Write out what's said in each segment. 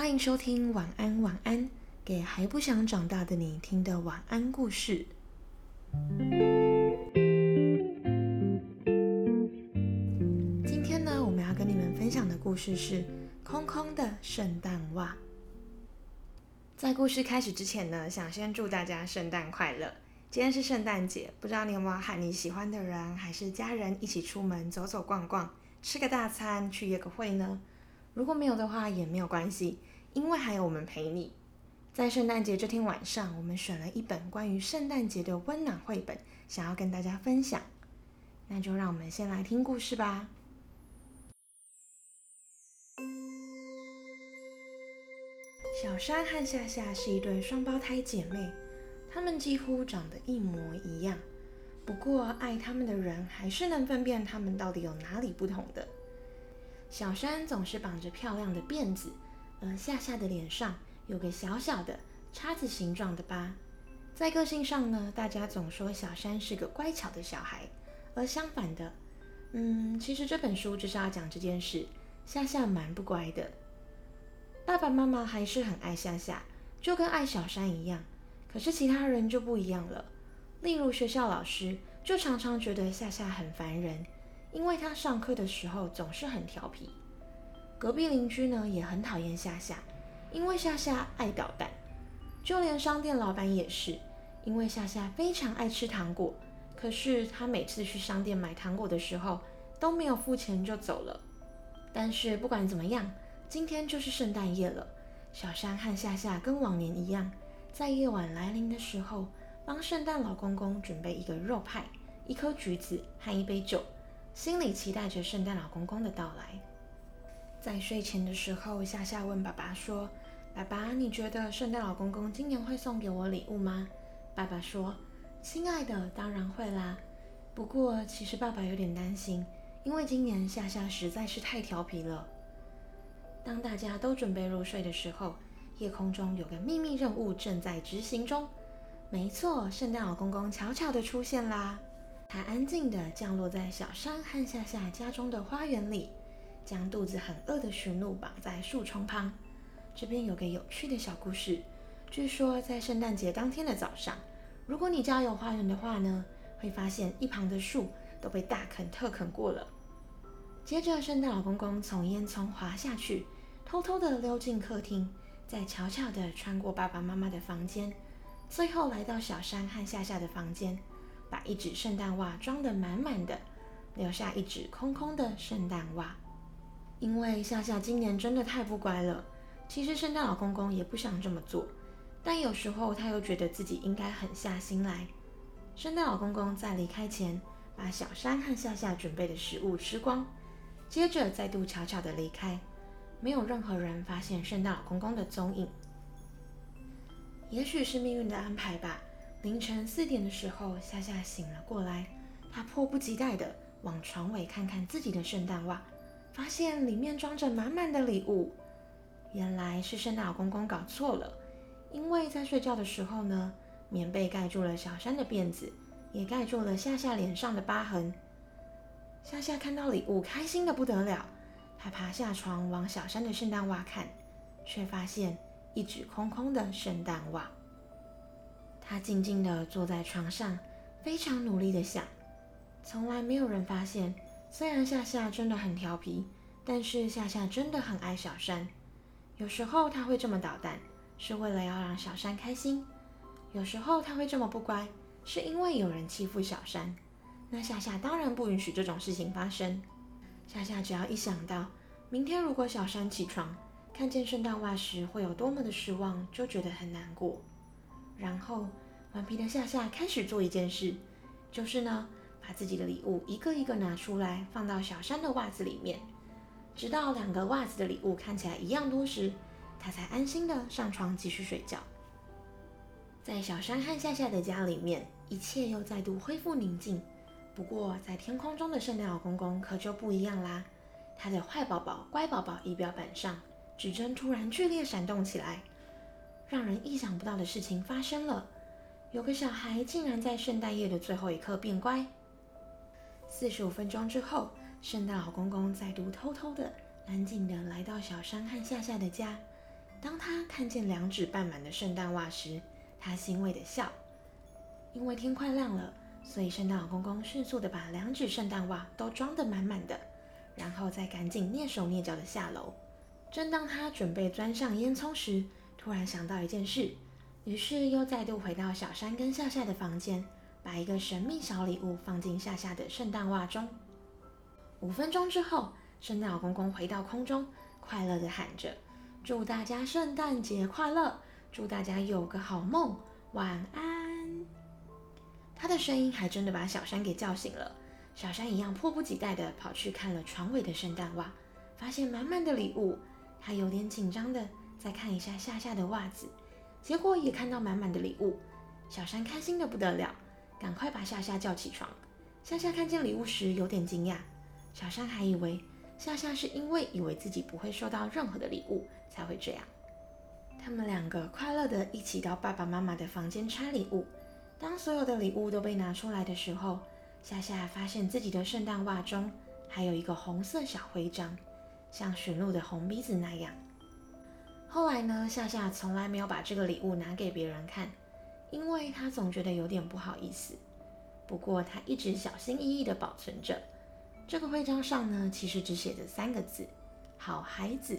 欢迎收听晚安晚安，给还不想长大的你听的晚安故事。今天呢，我们要跟你们分享的故事是空空的圣诞袜。在故事开始之前呢，想先祝大家圣诞快乐。今天是圣诞节，不知道你有没有和你喜欢的人还是家人一起出门走走逛逛，吃个大餐，去约个会呢？如果没有的话也没有关系，因为还有我们陪你。在圣诞节这天晚上，我们选了一本关于圣诞节的温暖绘本，想要跟大家分享。那就让我们先来听故事吧。小山和夏夏是一对双胞胎姐妹，她们几乎长得一模一样。不过，爱她们的人还是能分辨她们到底有哪里不同的。小山总是绑着漂亮的辫子，而夏夏的脸上有个小小的叉子形状的疤。在个性上呢，大家总说小山是个乖巧的小孩，而相反的，嗯，其实这本书就是要讲这件事，夏夏蛮不乖的。爸爸妈妈还是很爱夏夏，就跟爱小山一样。可是其他人就不一样了，例如学校老师就常常觉得夏夏很烦人。因为他上课的时候总是很调皮，隔壁邻居呢也很讨厌夏夏，因为夏夏爱捣蛋。就连商店老板也是，因为夏夏非常爱吃糖果，可是他每次去商店买糖果的时候都没有付钱就走了。但是不管怎么样，今天就是圣诞夜了，小山和夏夏跟往年一样，在夜晚来临的时候，帮圣诞老公公准备一个肉派、一颗橘子和一杯酒。心里期待着圣诞老公公的到来。在睡前的时候，夏夏问爸爸说：“爸爸，你觉得圣诞老公公今年会送给我礼物吗？”爸爸说：“亲爱的，当然会啦。不过，其实爸爸有点担心，因为今年夏夏实在是太调皮了。”当大家都准备入睡的时候，夜空中有个秘密任务正在执行中。没错，圣诞老公公悄悄地出现啦。他安静地降落在小山和夏夏家中的花园里，将肚子很饿的驯鹿绑在树丛旁。这边有个有趣的小故事：据说在圣诞节当天的早上，如果你家有花园的话呢，会发现一旁的树都被大啃特啃过了。接着，圣诞老公公从烟囱滑下去，偷偷地溜进客厅，再悄悄地穿过爸爸妈妈的房间，最后来到小山和夏夏的房间。把一纸圣诞袜装得满满的，留下一纸空空的圣诞袜。因为夏夏今年真的太不乖了。其实圣诞老公公也不想这么做，但有时候他又觉得自己应该狠下心来。圣诞老公公在离开前，把小山和夏夏准备的食物吃光，接着再度悄悄地离开，没有任何人发现圣诞老公公的踪影。也许是命运的安排吧。凌晨四点的时候，夏夏醒了过来，她迫不及待地往床尾看看自己的圣诞袜，发现里面装着满满的礼物。原来是圣诞老公公搞错了，因为在睡觉的时候呢，棉被盖住了小山的辫子，也盖住了夏夏脸上的疤痕。夏夏看到礼物，开心的不得了，她爬下床往小山的圣诞袜看，却发现一纸空空的圣诞袜。他静静的坐在床上，非常努力的想。从来没有人发现，虽然夏夏真的很调皮，但是夏夏真的很爱小山。有时候他会这么捣蛋，是为了要让小山开心；有时候他会这么不乖，是因为有人欺负小山。那夏夏当然不允许这种事情发生。夏夏只要一想到明天如果小山起床看见圣诞袜时会有多么的失望，就觉得很难过。然后，顽皮的夏夏开始做一件事，就是呢，把自己的礼物一个一个拿出来，放到小山的袜子里面，直到两个袜子的礼物看起来一样多时，他才安心的上床继续睡觉。在小山和夏夏的家里面，一切又再度恢复宁静。不过，在天空中的圣诞老公公可就不一样啦，他的坏宝宝、乖宝宝仪表板上指针突然剧烈闪动起来。让人意想不到的事情发生了，有个小孩竟然在圣诞夜的最后一刻变乖。四十五分钟之后，圣诞老公公再度偷偷的、安静的来到小山和夏夏的家，当他看见两指半满的圣诞袜时，他欣慰的笑。因为天快亮了，所以圣诞老公公迅速的把两指圣诞袜都装得满满的，然后再赶紧蹑手蹑脚的下楼。正当他准备钻上烟囱时，突然想到一件事，于是又再度回到小山跟夏夏的房间，把一个神秘小礼物放进夏夏的圣诞袜中。五分钟之后，圣诞老公公回到空中，快乐的喊着：“祝大家圣诞节快乐！祝大家有个好梦，晚安。”他的声音还真的把小山给叫醒了。小山一样迫不及待地跑去看了床尾的圣诞袜，发现满满的礼物。他有点紧张的再看一下夏夏的袜子，结果也看到满满的礼物。小山开心的不得了，赶快把夏夏叫起床。夏夏看见礼物时有点惊讶，小山还以为夏夏是因为以为自己不会收到任何的礼物才会这样。他们两个快乐的一起到爸爸妈妈的房间拆礼物。当所有的礼物都被拿出来的时候，夏夏发现自己的圣诞袜中还有一个红色小徽章。像驯鹿的红鼻子那样。后来呢，夏夏从来没有把这个礼物拿给别人看，因为他总觉得有点不好意思。不过他一直小心翼翼地保存着。这个徽章上呢，其实只写着三个字：好孩子。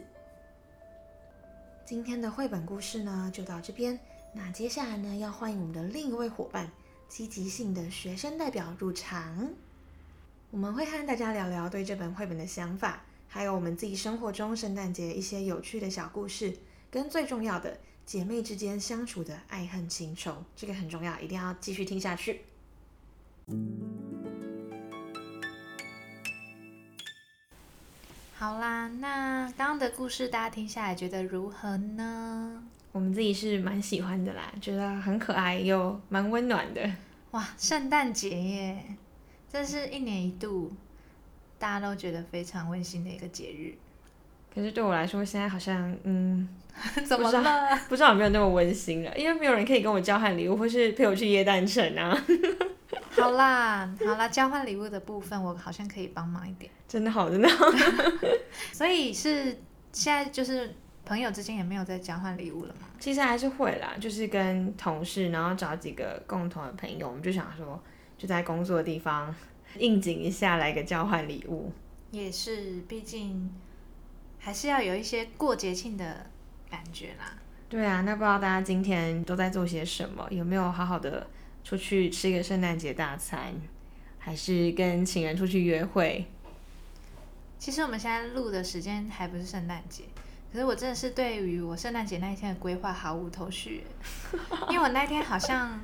今天的绘本故事呢，就到这边。那接下来呢，要欢迎我们的另一位伙伴——积极性的学生代表入场。我们会和大家聊聊对这本绘本的想法。还有我们自己生活中圣诞节一些有趣的小故事，跟最重要的姐妹之间相处的爱恨情仇，这个很重要，一定要继续听下去。好啦，那刚刚的故事大家听下来觉得如何呢？我们自己是蛮喜欢的啦，觉得很可爱又蛮温暖的。哇，圣诞节耶，这是一年一度。大家都觉得非常温馨的一个节日，可是对我来说，现在好像嗯，怎么了？不知道有没有那么温馨了，因为没有人可以跟我交换礼物，或是陪我去耶诞城啊。好啦，好啦，交换礼物的部分我好像可以帮忙一点。真的好，真的。所以是现在就是朋友之间也没有在交换礼物了吗？其实还是会啦，就是跟同事，然后找几个共同的朋友，我们就想说，就在工作的地方。应景一下，来个交换礼物，也是，毕竟还是要有一些过节庆的感觉啦。对啊，那不知道大家今天都在做些什么？有没有好好的出去吃一个圣诞节大餐，还是跟情人出去约会？其实我们现在录的时间还不是圣诞节，可是我真的是对于我圣诞节那一天的规划毫无头绪，因为我那天好像。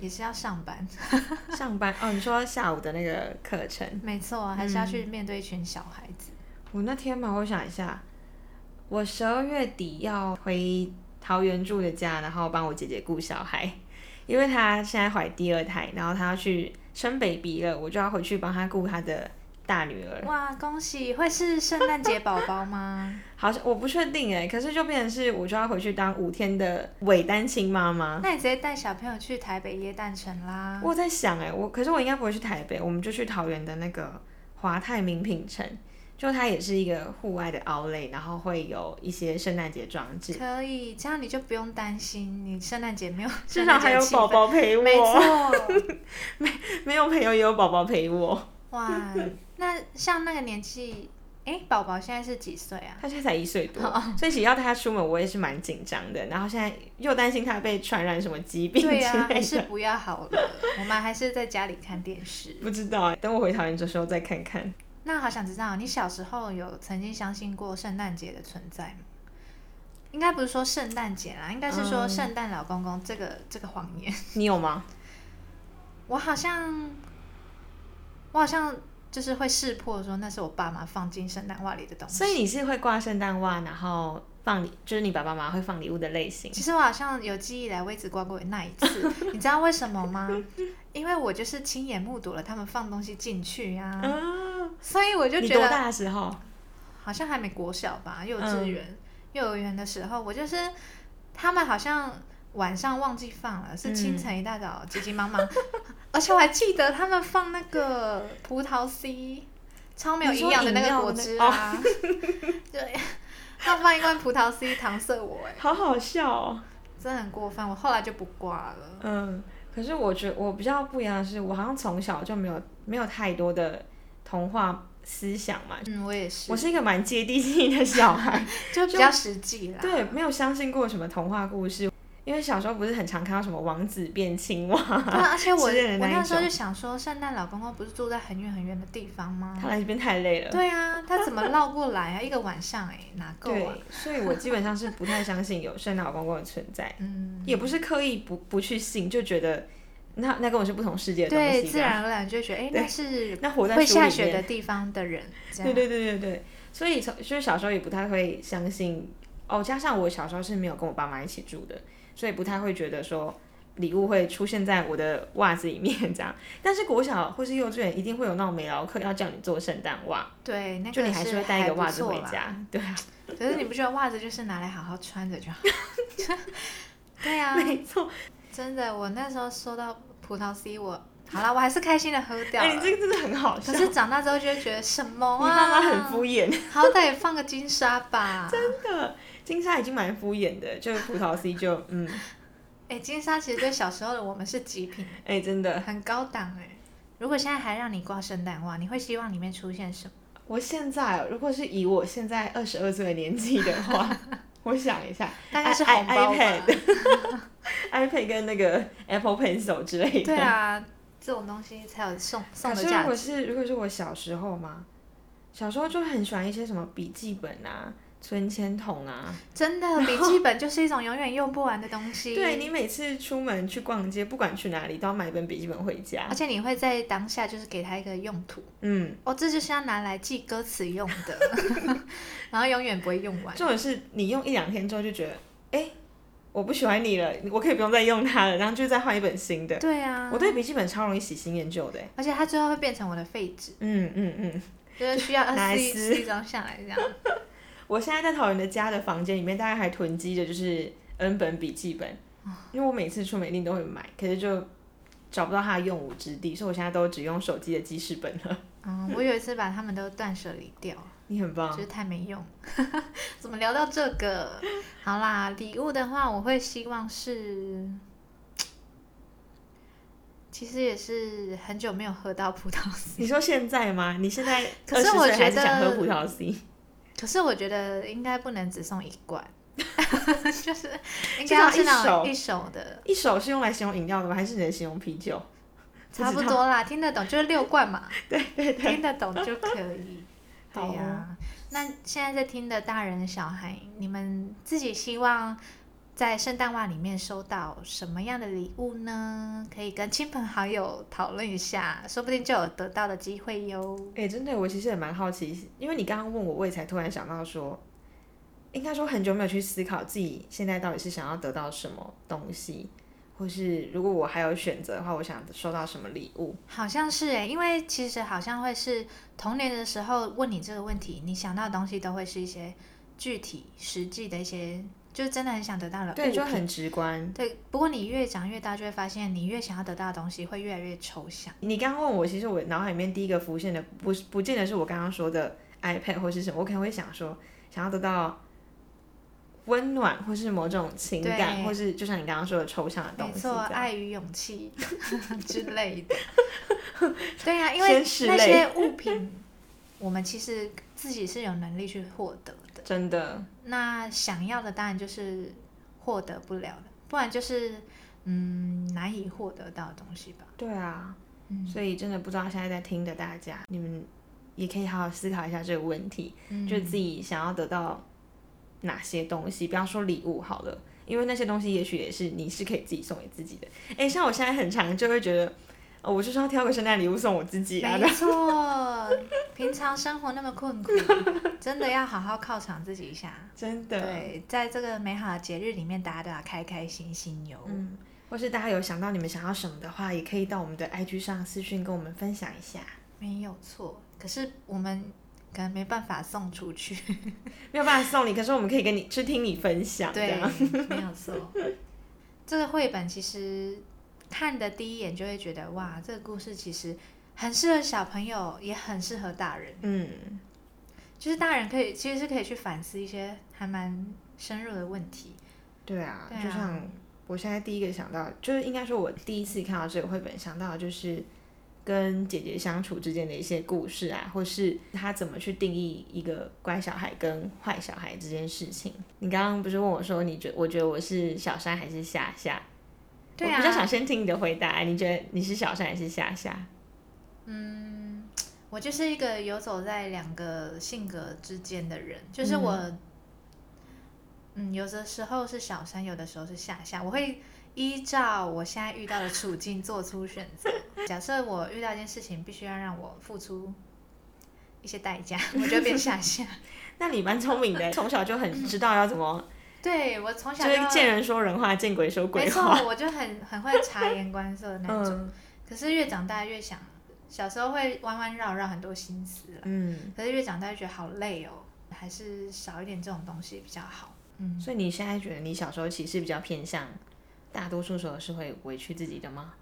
也是要上班，上班哦。你说下午的那个课程，没错，还是要去面对一群小孩子。我那天嘛，我想一下，我十二月底要回桃园住的家，然后帮我姐姐顾小孩，因为她现在怀第二胎，然后她要去生 baby 了，我就要回去帮她顾她的。大女儿哇，恭喜！会是圣诞节宝宝吗？好像我不确定哎，可是就变成是我就要回去当五天的伪单亲妈妈。那你直接带小朋友去台北耶诞城啦。我在想哎，我可是我应该不会去台北，我们就去桃园的那个华泰名品城，就它也是一个户外的 outlet，然后会有一些圣诞节装置。可以，这样你就不用担心你圣诞节没有，至少还有宝宝陪我。没错，没没有朋友也有宝宝陪我。哇。那像那个年纪，哎，宝宝现在是几岁啊？他现在才一岁多，所以只要带他出门，我也是蛮紧张的。然后现在又担心他被传染什么疾病对呀，还是不要好了。我们还是在家里看电视。不知道，等我回桃园的时候再看看。那好想知道，你小时候有曾经相信过圣诞节的存在吗？应该不是说圣诞节啦，应该是说圣诞老公公这个这个谎言。你有吗？我好像，我好像。就是会识破说那是我爸妈放进圣诞袜里的东西，所以你是会挂圣诞袜，然后放礼，就是你爸爸妈妈会放礼物的类型。其实我好像有记忆来，我只挂过那一次，你知道为什么吗？因为我就是亲眼目睹了他们放东西进去呀，所以我就觉得多大的时候，好像还没国小吧，幼稚园、幼儿园的时候，我就是他们好像。晚上忘记放了，是清晨一大早急急忙忙，而且我还记得他们放那个葡萄 C，超没有营养的那个果汁啊，对，他放一罐葡萄 C 搪塞我，哎，好好笑哦，真的很过分。我后来就不挂了。嗯，可是我觉我比较不一样的是，我好像从小就没有没有太多的童话思想嘛。嗯，我也是。我是一个蛮接地气的小孩，就比较实际啦。对，没有相信过什么童话故事。因为小时候不是很常看到什么王子变青蛙，对，而且我我那时候就想说，圣诞老公公不是住在很远很远的地方吗？他来这边太累了。对啊，他怎么绕过来啊？一个晚上哎，哪够啊？所以我基本上是不太相信有圣诞老公公的存在，嗯，也不是刻意不不去信，就觉得那那跟我是不同世界的东西，对，自然而然就觉得哎，那是那活在会下雪的地方的人，对对对对对，所以从就是小时候也不太会相信哦，加上我小时候是没有跟我爸妈一起住的。所以不太会觉得说礼物会出现在我的袜子里面这样，但是国小或是幼稚园一定会有那种美劳课要叫你做圣诞袜，对，那就你还是会带一个袜子回家，对啊。可是你不觉得袜子就是拿来好好穿着就好？对啊，没错，真的，我那时候收到葡萄 C，我好了，我还是开心的喝掉。哎，你这个真的很好笑。可是长大之后就会觉得什么啊？你妈妈很敷衍，好歹也放个金沙吧。真的，金沙已经蛮敷衍的，就葡萄 C 就嗯。哎，金沙其实对小时候的我们是极品，哎，真的很高档哎。如果现在还让你挂圣诞袜，你会希望里面出现什么？我现在如果是以我现在二十二岁的年纪的话，我想一下，大概是红包 iPad，iPad 跟那个 Apple Pencil 之类的。对啊，这种东西才有送送的价值。如果是如果是我小时候嘛，小时候就很喜欢一些什么笔记本啊。存钱筒啊，真的笔记本就是一种永远用不完的东西。对你每次出门去逛街，不管去哪里，都要买一本笔记本回家。而且你会在当下就是给他一个用途，嗯，哦，这就是要拿来记歌词用的，然后永远不会用完。重点是你用一两天之后就觉得，哎，我不喜欢你了，我可以不用再用它了，然后就再换一本新的。对啊，我对笔记本超容易喜新厌旧的，而且它最后会变成我的废纸。嗯嗯嗯，就是需要撕撕一张下来这样。我现在在桃园的家的房间里面，大概还囤积着就是 N 本笔记本，因为我每次出门一定都会买，可是就找不到它的用武之地，所以我现在都只用手机的记事本了。嗯，我有一次把它们都断舍离掉，你很棒，就是太没用。怎么聊到这个？好啦，礼物的话，我会希望是，其实也是很久没有喝到葡萄 C。你说现在吗？你现在可是我觉得想喝葡萄 C。可是我觉得应该不能只送一罐，就是应该要是那种一手的。一手是用来形容饮料的吗？还是能形容啤酒？差不多啦，听得懂就是六罐嘛。对对对，听得懂就可以。对呀，那现在在听的大人小孩，你们自己希望？在圣诞袜里面收到什么样的礼物呢？可以跟亲朋好友讨论一下，说不定就有得到的机会哟。哎，真的，我其实也蛮好奇，因为你刚刚问我，我也才突然想到说，应该说很久没有去思考自己现在到底是想要得到什么东西，或是如果我还有选择的话，我想收到什么礼物？好像是哎，因为其实好像会是童年的时候问你这个问题，你想到的东西都会是一些具体、实际的一些。就真的很想得到了，对，就很直观。对，不过你越长越大，就会发现你越想要得到的东西会越来越抽象。你刚刚问我，其实我脑海里面第一个浮现的，不是不见得是我刚刚说的 iPad 或是什么，我可能会想说，想要得到温暖，或是某种情感，或是就像你刚刚说的抽象的东西，没错，爱与勇气之类的。对呀，因为那些物品，我们其实自己是有能力去获得的。真的，那想要的当然就是获得不了的，不然就是嗯难以获得到的东西吧。对啊，所以真的不知道现在在听的大家，你们也可以好好思考一下这个问题，就自己想要得到哪些东西，不要说礼物好了，因为那些东西也许也是你是可以自己送给自己的。哎，像我现在很常就会觉得。我就是要挑个圣诞礼物送我自己啊！没错，平常生活那么困苦，真的要好好犒赏自己一下。真的，对，在这个美好的节日里面，大家都要开开心心哟。嗯，或是大家有想到你们想要什么的话，也可以到我们的 IG 上私讯跟我们分享一下。没有错，可是我们可能没办法送出去，没有办法送你，可是我们可以跟你去听你分享。对，没有错。这个绘本其实。看的第一眼就会觉得哇，这个故事其实很适合小朋友，也很适合大人。嗯，就是大人可以其实是可以去反思一些还蛮深入的问题。对啊，对啊就像我现在第一个想到，就是应该说我第一次看到这个绘本想到的就是跟姐姐相处之间的一些故事啊，或是他怎么去定义一个乖小孩跟坏小孩这件事情。你刚刚不是问我说，你觉我觉得我是小山还是夏夏？对啊我比较想先听你的回答，你觉得你是小山还是夏夏？嗯我就是一个游走在两个性格之间的人，就是我，嗯有的时候是小山，有的时候是夏夏，我会依照我现在遇到的处境做出选择。假设我遇到一件事情，必须要让我付出一些代价，我就变夏夏。那你蛮聪明的，从小就很知道要怎么，对我从小就见人说人话，见鬼说鬼话没错话。，我就很很会察言观色的那种。嗯可是越长大越想，小时候会弯弯绕绕很多心思了。嗯，可是越长大越觉得好累哦，还是少一点这种东西比较好。嗯，所以你现在觉得你小时候其实比较偏向，大多数时候是会委屈自己的吗？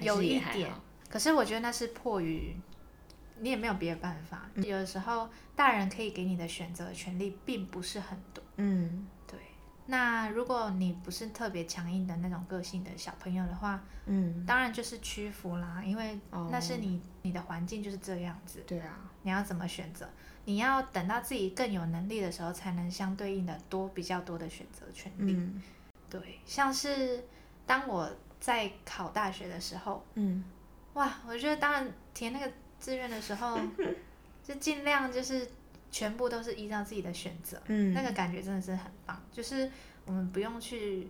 有一点，可是我觉得那是迫于你也没有别的办法。嗯有的时候大人可以给你的选择权利并不是很多。嗯对，那如果你不是特别强硬的那种个性的小朋友的话，嗯，当然就是屈服啦，因为哦那是你你的环境就是这样子。对啊，你要怎么选择？你要等到自己更有能力的时候，才能相对应的多比较多的选择权利。嗯对，像是当我在考大学的时候，嗯哇，我觉得当然填那个志愿的时候，就尽量就是全部都是依照自己的选择，嗯，那个感觉真的是很棒。就是我们不用去，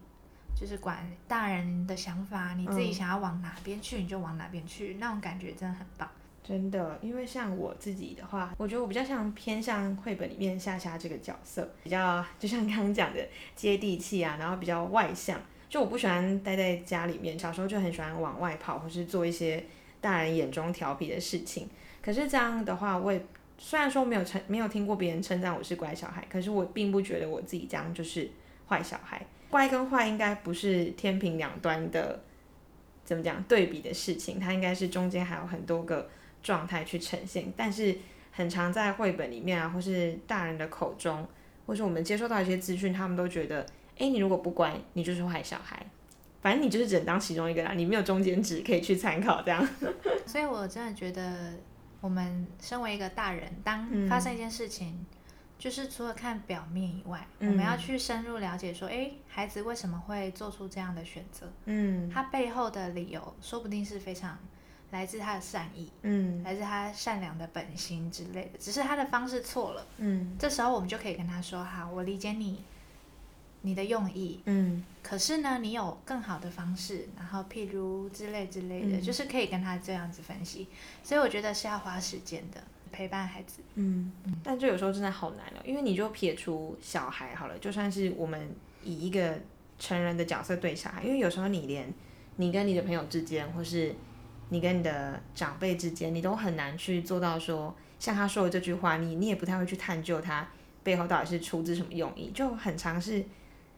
就是管大人的想法，你自己嗯想要往哪边去，你就往哪边去，那种感觉真的很棒。真的，因为像我自己的话，我觉得我比较像偏向绘本里面夏夏这个角色，比较就像刚刚讲的接地气啊，然后比较外向。就我不喜欢待在家里面，小时候就很喜欢往外跑，或是做一些大人眼中调皮的事情。可是这样的话，我也虽然说没有称没有听过别人称赞我是乖小孩，可是我并不觉得我自己这样就是坏小孩。乖跟坏应该不是天平两端的，怎么讲对比的事情，它应该是中间还有很多个状态去呈现。但是很常在绘本里面啊，或是大人的口中，或是我们接收到一些资讯，他们都觉得，哎，你如果不乖，你就是坏小孩。反正你就是只能当其中一个啦，你没有中间值可以去参考这样。所以我真的觉得，我们身为一个大人，当嗯发生一件事情，就是除了看表面以外，嗯我们要去深入了解，说，哎，孩子为什么会做出这样的选择？嗯他背后的理由，说不定是非常来自他的善意，嗯来自他善良的本心之类的，只是他的方式错了。嗯这时候我们就可以跟他说：“好，我理解你，你的用意，嗯可是呢，你有更好的方式，然后譬如之类之类的，嗯就是可以跟他这样子分析。所以我觉得是要花时间的陪伴孩子。嗯，但就有时候真的好难哦，因为你就撇除小孩好了，就算是我们以一个成人的角色对小孩，因为有时候你连你跟你的朋友之间，或是你跟你的长辈之间，你都很难去做到说，像他说的这句话，你你也不太会去探究他背后到底是出自什么用意，就很常是。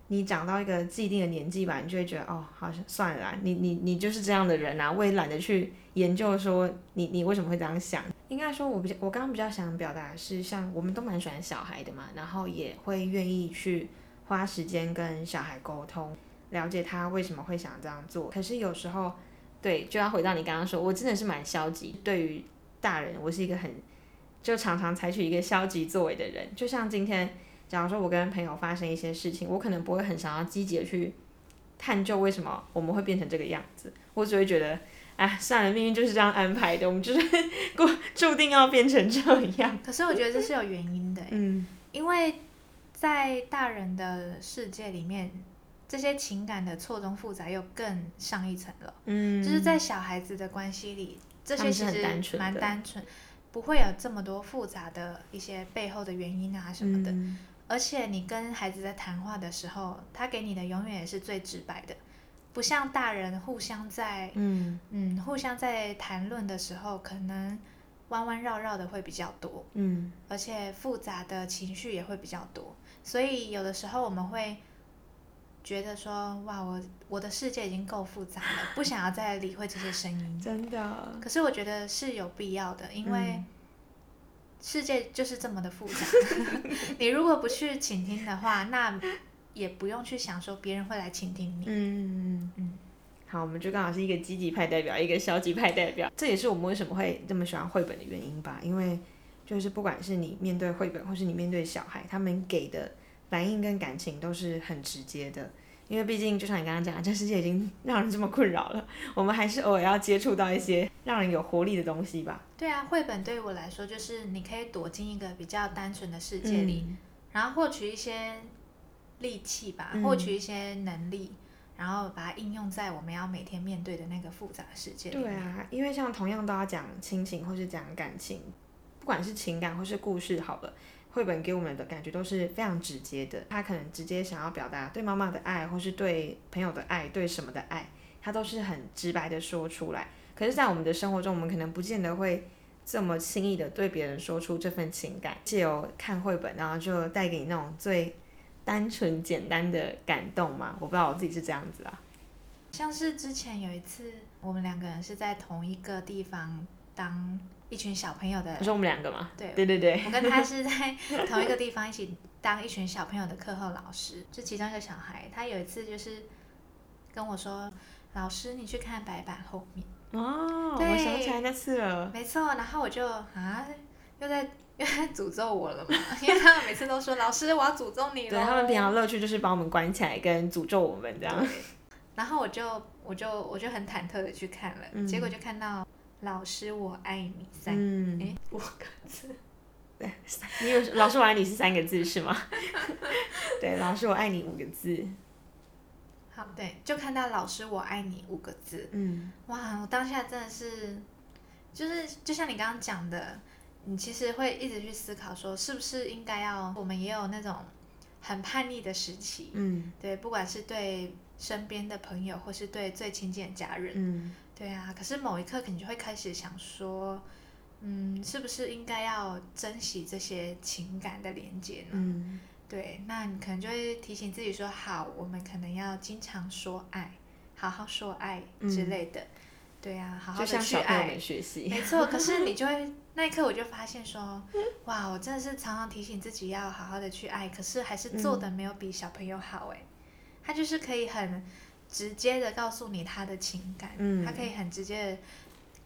你长到一个既定的年纪吧，你就会觉得哦，好像算了啦，你你你就是这样的人啊，我也懒得去研究说你你为什么会这样想。应该说，我比较我刚刚比较想表达的是，像我们都蛮喜欢小孩的嘛，然后也会愿意去花时间跟小孩沟通，了解他为什么会想这样做。可是有时候，对，就要回到你刚刚说，我真的是蛮消极，对于大人，我是一个很就常常采取一个消极作为的人。就像今天，假如说我跟朋友发生一些事情，我可能不会很想要积极的去探究为什么我们会变成这个样子，我只会觉得。哎，算了，命运就是这样安排的，我们就是 过注定要变成这样。可是我觉得这是有原因的，嗯因为在大人的世界里面，这些情感的错综复杂又更上一层了。嗯，就是在小孩子的关系里，这些其实蛮单纯的单纯，不会有这么多复杂的一些背后的原因啊什么的。嗯而且你跟孩子在谈话的时候，他给你的永远也是最直白的，不像大人互相在嗯。嗯互相在谈论的时候，可能弯弯绕绕的会比较多，嗯。而且复杂的情绪也会比较多，所以有的时候我们会觉得说，哇，我我的世界已经够复杂了，不想要再理会这些声音。真的，可是我觉得是有必要的，因为嗯世界就是这么的复杂。你如果不去倾听的话，那也不用去想说别人会来倾听你。嗯嗯。好，我们就刚好是一个积极派代表，一个消极派代表。这也是我们为什么会这么喜欢绘本的原因吧？因为就是不管是你面对绘本，或是你面对小孩，他们给的反应跟感情都是很直接的。因为毕竟就像你刚刚讲，这世界已经让人这么困扰了，我们还是偶尔要接触到一些让人有活力的东西吧。对啊，绘本对于我来说，就是你可以躲进一个比较单纯的世界里，然后获取一些力气吧，获取一些能力，然后把它应用在我们要每天面对的那个复杂世界里。对啊，因为像同样都要讲亲情或是讲感情，不管是情感或是故事，好了。绘本给我们的感觉都是非常直接的，他可能直接想要表达对妈妈的爱，或是对朋友的爱，对什么的爱，他都是很直白的说出来。可是，在我们的生活中，我们可能不见得会这么轻易的对别人说出这份情感。借由看绘本，然后就带给你那种最单纯简单的感动嘛？我不知道我自己是这样子啊。像是之前有一次，我们两个人是在同一个地方当。一群小朋友的，不是我们两个吗？对，对对对，我跟他是在 同一个地方一起当一群小朋友的课后老师。就其中一个小孩，他有一次就是跟我说：“老师，你去看白板后面。”哦，我想起来那次了。没错，然后我就啊，又在又在诅咒我了嘛，因为他们每次都说：“老师，我要诅咒你了。”对他们平常乐趣就是把我们关起来跟诅咒我们这样。然后我就我就我就很忐忑的去看了，结果就看到。老师，我爱你三哎五个字，对，你有老师我爱你是三个字是吗？对，老师我爱你五个字。好，对，就看到老师我爱你五个字，嗯，哇，我当下真的是，就是就像你刚刚讲的，你其实会一直去思考说，是不是应该要，我们也有那种很叛逆的时期，嗯，对，不管是对身边的朋友，或是对最亲近的家人，嗯。对啊，可是某一刻，你就会开始想说，嗯，是不是应该要珍惜这些情感的连接呢？嗯，对，那你可能就会提醒自己说，好，我们可能要经常说爱，好好说爱之类的。对啊，好好的去爱，学习。没错，可是你就会那一刻，我就发现说，哇，我真的是常常提醒自己要好好的去爱，可是还是做的没有比小朋友好哎，他就是可以很。直接的告诉你他的情感，他可以很直接的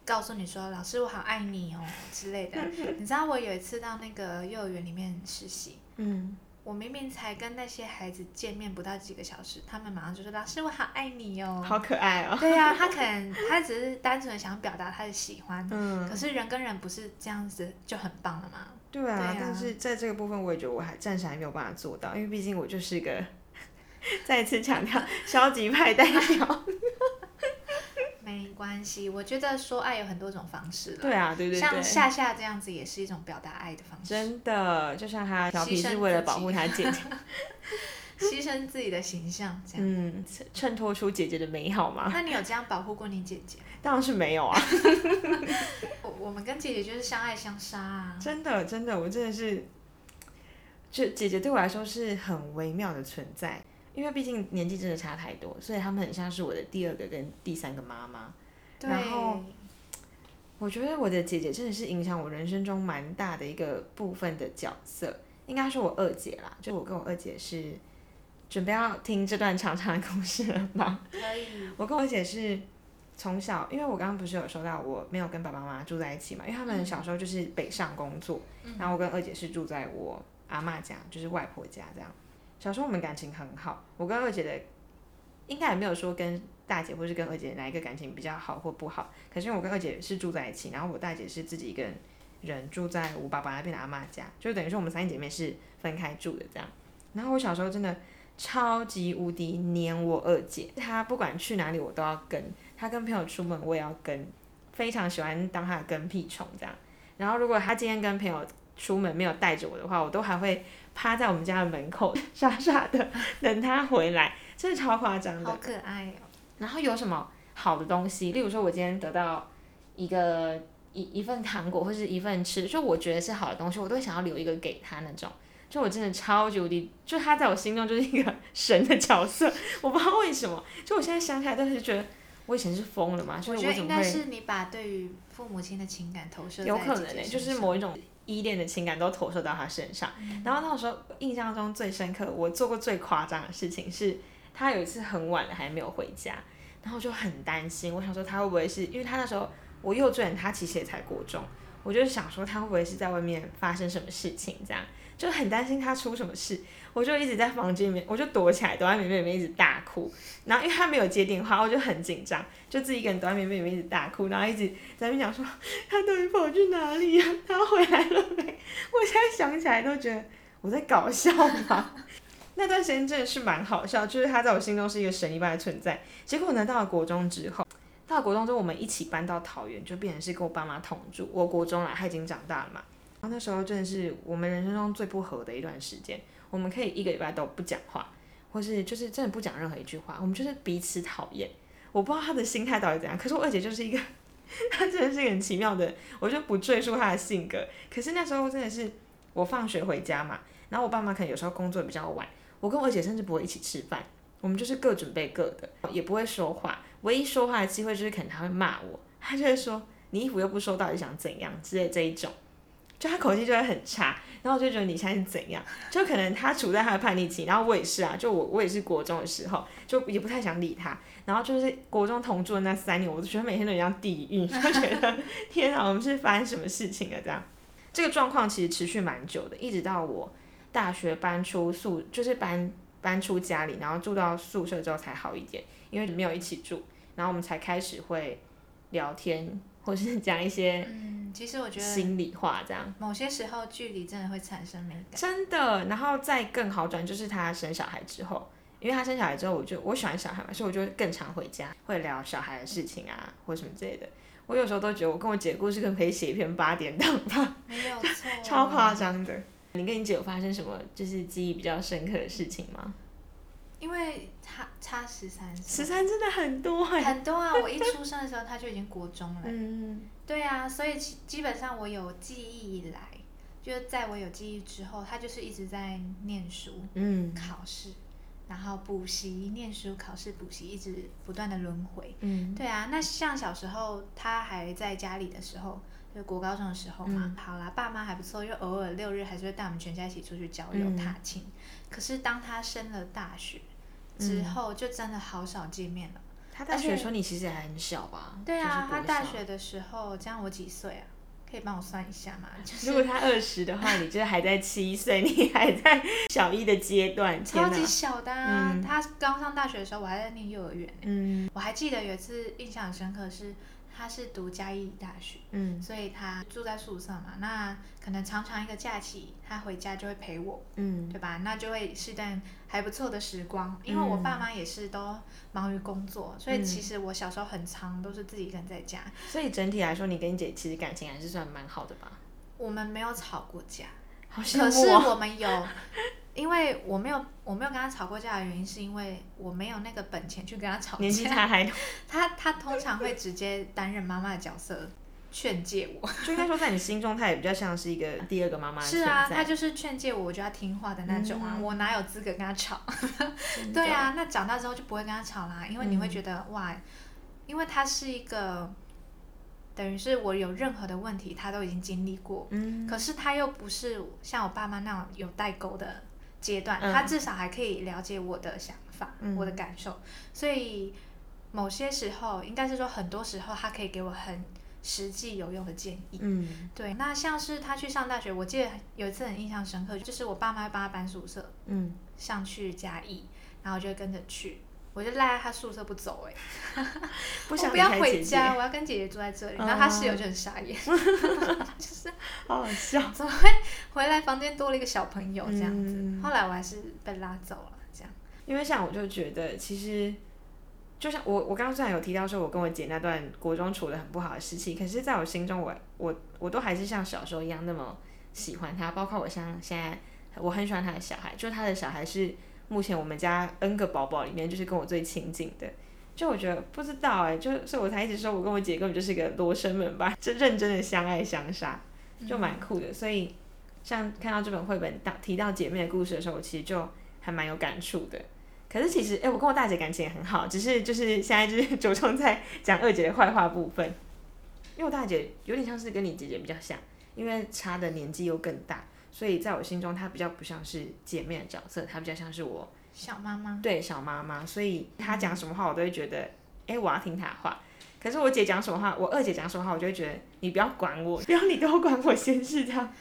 告诉你说：“老师，我好爱你哦”之类的。你知道我有一次到那个幼儿园里面实习，嗯，我明明才跟那些孩子见面不到几个小时，他们马上就说：“老师，我好爱你哦。”好可爱哦。对啊，他可能他只是单纯的想表达他的喜欢，嗯，可是人跟人不是这样子就很棒了吗？对啊，但是在这个部分，我也觉得我还暂时还没有办法做到，因为毕竟我就是一个。再次强调，消极派代表。没关系，我觉得说爱有很多种方式了。对啊，对对对。像夏夏这样子也是一种表达爱的方式。真的，就像他调皮是为了保护他姐姐，牺牲自己的形象，这样。嗯，衬托出姐姐的美好吗？那你有这样保护过你姐姐？当然是没有啊。我我们跟姐姐就是相爱相杀啊。真的，真的，我真的是，就姐姐对我来说是很微妙的存在。因为毕竟年纪真的差太多，所以他们很像是我的第二个跟第三个妈妈。然后，我觉得我的姐姐真的是影响我人生中蛮大的一个部分的角色，应该是我二姐啦。就我跟我二姐是准备要听这段长长的故事了吧？可以。我跟我姐是从小，因为我刚刚不是有说到我没有跟爸爸妈妈住在一起嘛，因为他们小时候就是北上工作，然后我跟二姐是住在我阿妈家，就是外婆家这样。小时候我们感情很好，我跟二姐的应该也没有说跟大姐或是跟二姐哪一个感情比较好或不好。可是因为我跟二姐是住在一起，然后我大姐是自己一个人住在我爸爸那边的阿妈家，就等于说我们三姐妹是分开住的这样。然后我小时候真的超级无敌黏我二姐，她不管去哪里我都要跟，她跟朋友出门我也要跟，非常喜欢当她的跟屁虫这样。然后如果她今天跟朋友出门没有带着我的话，我都还会。趴在我们家的门口，傻傻的 等他回来，真的超夸张的。好可爱哦。然后有什么好的东西，例如说，我今天得到一个一一份糖果或是一份吃，就我觉得是好的东西，我都会想要留一个给他那种。就我真的超级无敌，就他在我心中就是一个神的角色，我不知道为什么。就我现在想起来，但是觉得我以前是疯了嘛。我觉得应该是你把对于父母亲的情感投射。有可能呢，就是某一种。依恋的情感都投射到他身上。然后那时候印象中最深刻，我做过最夸张的事情是，他有一次很晚了还没有回家，然后就很担心，我想说他会不会是因为他那时候我幼稚园，他其实也才国中，我就想说他会不会是在外面发生什么事情这样。就很担心他出什么事，我就一直在房间里面，我就躲起来，躲在棉被里面一直大哭。然后因为他没有接电话，我就很紧张，就自己一个人躲在棉被里面一直大哭，然后一直在那边讲说他到底跑去哪里呀？他回来了没？我现在想起来都觉得我在搞笑吧。那段时间真的是蛮好笑，就是他在我心中是一个神一般的存在。结果呢，到了国中之后，到了国中之后，我们一起搬到桃园，就变成是跟我爸妈同住。我国中来，他已经长大了嘛。然后那时候真的是我们人生中最不和的一段时间，我们可以一个礼拜都不讲话，或是就是真的不讲任何一句话，我们就是彼此讨厌。我不知道他的心态到底怎样，可是我二姐就是一个，她真的是一个很奇妙的，我就不赘述她的性格。可是那时候真的是我放学回家嘛，然后我爸妈可能有时候工作比较晚，我跟我二姐甚至不会一起吃饭，我们就是各准备各的，也不会说话，唯一说话的机会就是可能她会骂我，她就会说你衣服又不收，到底想怎样之类这一种。就他口气就会很差，然后我就觉得你现在是怎样？就可能他处在他的叛逆期，然后我也是啊，就我我也是国中的时候，就也不太想理他。然后就是国中同住的那三年，我都觉得每天都一样地狱，就觉得天啊，我们是发生什么事情了这样？这个状况其实持续蛮久的，一直到我大学搬出宿，就是搬搬出家里，然后住到宿舍之后才好一点，因为没有一起住，然后我们才开始会聊天。或是 讲一些，嗯，其实我觉得心里话这样，某些时候距离真的会产生美感，真的。然后再更好转，就是他生小孩之后，因为他生小孩之后，我就我喜欢小孩嘛，所以我就更常回家，会聊小孩的事情啊，或什么之类的。我有时候都觉得，我跟我姐的故事可能可以写一篇八点档吧，没有错，超夸张的。你跟你姐有发生什么就是记忆比较深刻的事情吗？因为差差十三岁，十三真的很多哎，很多啊！我一出生的时候他就已经国中了，嗯，对啊，所以基本上我有记忆以来，就在我有记忆之后，他就是一直在念书，嗯，考试，然后补习，念书，考试，补习，一直不断的轮回，嗯，对啊。那像小时候他还在家里的时候，就国高中的时候嘛，好啦，爸妈还不错，就偶尔六日还是会带我们全家一起出去郊游踏青。可是当他升了大学。之后就真的好少见面了。他大学的时候你其实还很小吧？对啊，他大学的时候，这样我几岁啊？可以帮我算一下吗？如果他二十的话，你就是还在七岁，你还在小一的阶段，超级小的啊。他刚上大学的时候，我还在念幼儿园。嗯，我还记得有一次印象深刻是。他是读嘉义大学，嗯，所以他住在宿舍嘛。那可能常常一个假期，他回家就会陪我，嗯，对吧？那就会是段还不错的时光。因为我爸妈也是都忙于工作，所以其实我小时候很长都是自己一个人在家。所以整体来说，你跟你姐其实感情还是算蛮好的吧？我们没有吵过架，可是我们有。因为我没有我没有跟他吵过架的原因，是因为我没有那个本钱去跟他吵架。年纪差还他他通常会直接担任妈妈的角色，劝诫我。就应该说，在你心中，他也比较像是一个第二个妈妈。是啊，他就是劝诫我，我就要听话的那种啊。我哪有资格跟他吵？对啊，那长大之后就不会跟他吵啦，因为你会觉得哇，因为他是一个。等于是我有任何的问题，他都已经经历过。嗯。可是他又不是像我爸妈那种有代沟的。阶段，他至少还可以了解我的想法、我的感受，所以某些时候，应该是说很多时候，他可以给我很实际有用的建议。嗯，对。那像是他去上大学，我记得有一次很印象深刻，就是我爸妈帮他搬宿舍，嗯，上去嘉义，然后我就跟着去。我就赖在他宿舍不走哎，不想不要回家，我要跟姐姐住在这里。然后他室友就很傻眼，就是好好笑，怎么会回来房间多了一个小朋友这样子？后来我还是被拉走了，这样。因为像我就觉得，其实就像我我刚刚虽然有提到说我跟我姐那段国中处的很不好的时期，可是在我心中，我我我都还是像小时候一样那么喜欢他，包括我像现在我很喜欢他的小孩，就是他的小孩是。目前我们家 N 个宝宝里面，就是跟我最亲近的，就我觉得不知道哎，就所以我才一直说我跟我姐根本就是一个罗生门吧，就认真的相爱相杀，就蛮酷的。所以像看到这本绘本到提到姐妹的故事的时候，我其实就还蛮有感触的。可是其实哎，我跟我大姐感情也很好，只是就是现在就是 着重在讲二姐的坏话部分，因为我大姐有点像是跟你姐姐比较像，因为差的年纪又更大，所以在我心中她比较不像是姐妹的角色，她比较像是我小妈妈。对小妈妈，所以她讲什么话我都会觉得，哎，我要听她的话。可是我姐讲什么话，我二姐讲什么话，我就会觉得你不要管我，不要你多管我先是这样。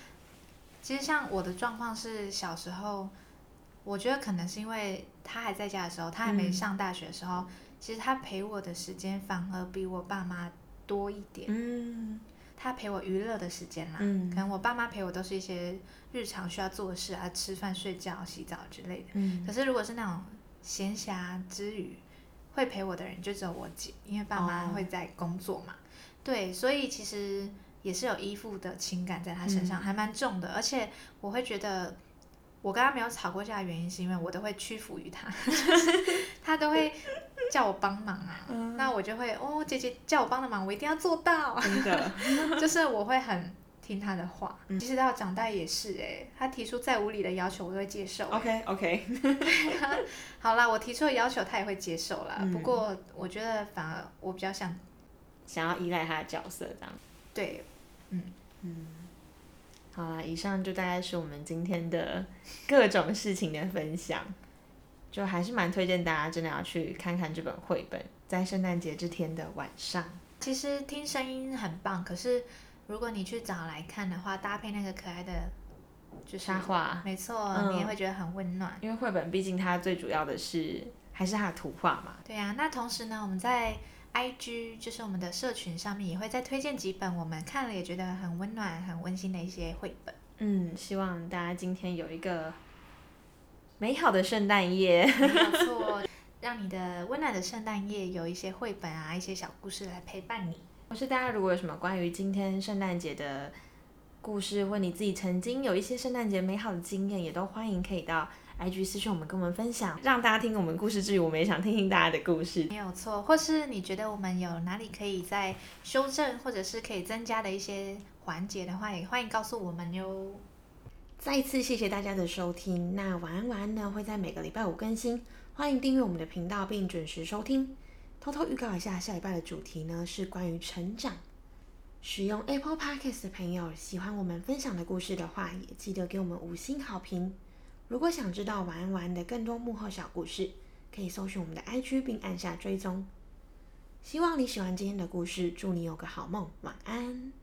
其实像我的状况是小时候，我觉得可能是因为她还在家的时候，他还没上大学的时候，其实他陪我的时间反而比我爸妈多一点。嗯他陪我娱乐的时间啦，嗯可能我爸妈陪我都是一些日常需要做的事啊，吃饭、睡觉、洗澡之类的。嗯可是如果是那种闲暇之余，会陪我的人就只有我姐，因为爸妈哦会在工作嘛。对，所以其实也是有依附的情感在他身上，嗯还蛮重的。而且我会觉得，我跟他没有吵过架的原因，是因为我都会屈服于他，他都会叫我帮忙啊，嗯那我就会哦，姐姐叫我帮的忙，我一定要做到。真的，就是我会很听他的话，嗯其实到长大也是哎、他提出再无理的要求，我都会接受、欸。OK OK，好啦，我提出的要求他也会接受啦。嗯不过我觉得反而我比较想想要依赖他的角色这样。对，好啦，以上就大概是我们今天的各种事情的分享，就还是蛮推荐大家真的要去看看这本绘本，在圣诞节这天的晚上。其实听声音很棒，可是如果你去找来看的话，搭配那个可爱的，就是插画，没错，嗯你也会觉得很温暖。因为绘本毕竟它最主要的是还是它的图画嘛。对呀、那同时呢，我们在 IG 就是我们的社群上面也会再推荐几本我们看了也觉得很温暖、很温馨的一些绘本。嗯，希望大家今天有一个美好的圣诞夜。没错，让你的温暖的圣诞夜有一些绘本啊，一些小故事来陪伴你。或是大家如果有什么关于今天圣诞节的故事，或你自己曾经有一些圣诞节美好的经验，也都欢迎可以到 IG 私讯我们，跟我们分享，让大家听我们故事之余，我们也想听听大家的故事。没有错，或是你觉得我们有哪里可以再修正，或者是可以增加的一些环节的话，也欢迎告诉我们哟。再一次谢谢大家的收听。那晚安晚安呢会在每个礼拜五更新，欢迎订阅我们的频道并准时收听。偷偷预告一下，下礼拜的主题呢是关于成长。使用 Apple Podcast 的朋友，喜欢我们分享的故事的话，也记得给我们五星好评。如果想知道晚安晚安的更多幕后小故事，可以搜寻我们的 IG 并按下追踪。希望你喜欢今天的故事，祝你有个好梦，晚安。